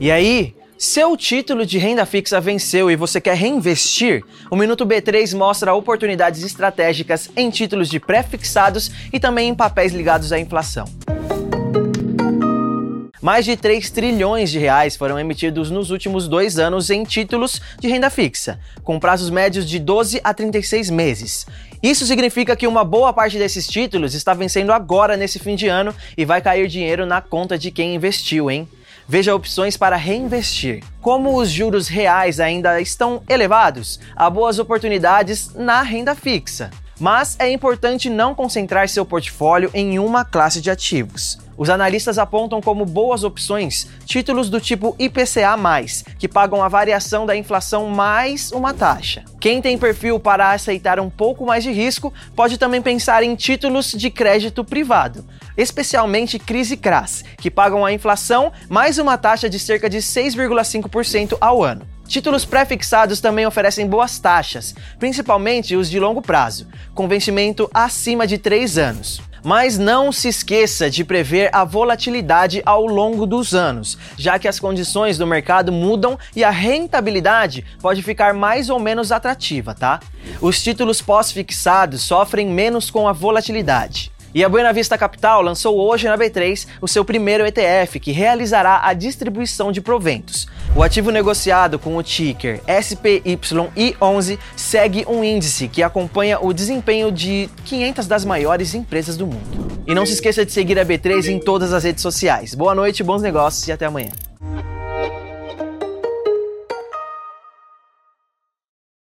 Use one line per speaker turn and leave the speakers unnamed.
E aí, seu título de renda fixa venceu e você quer reinvestir? O Minuto B3 mostra oportunidades estratégicas em títulos de pré-fixados e também em papéis ligados à inflação. Mais de 3 trilhões de reais foram emitidos nos últimos dois anos em títulos de renda fixa, com prazos médios de 12 a 36 meses. Isso significa que uma boa parte desses títulos está vencendo agora nesse fim de ano e vai cair dinheiro na conta de quem investiu, hein? Veja opções para reinvestir. Como os juros reais ainda estão elevados, há boas oportunidades na renda fixa. Mas é importante não concentrar seu portfólio em uma classe de ativos. Os analistas apontam como boas opções títulos do tipo IPCA, que pagam a variação da inflação mais uma taxa. Quem tem perfil para aceitar um pouco mais de risco pode também pensar em títulos de crédito privado, especialmente CRIS e CRAS, que pagam a inflação mais uma taxa de cerca de 6,5% ao ano. Títulos pré-fixados também oferecem boas taxas, principalmente os de longo prazo, com vencimento acima de 3 anos. Mas não se esqueça de prever a volatilidade ao longo dos anos, já que as condições do mercado mudam e a rentabilidade pode ficar mais ou menos atrativa, tá? Os títulos pós-fixados sofrem menos com a volatilidade. E a Buena Vista Capital lançou hoje na B3 o seu primeiro ETF, que realizará a distribuição de proventos. O ativo negociado com o ticker SPYI11 segue um índice que acompanha o desempenho de 500 das maiores empresas do mundo. E não se esqueça de seguir a B3 em todas as redes sociais. Boa noite, bons negócios e até amanhã.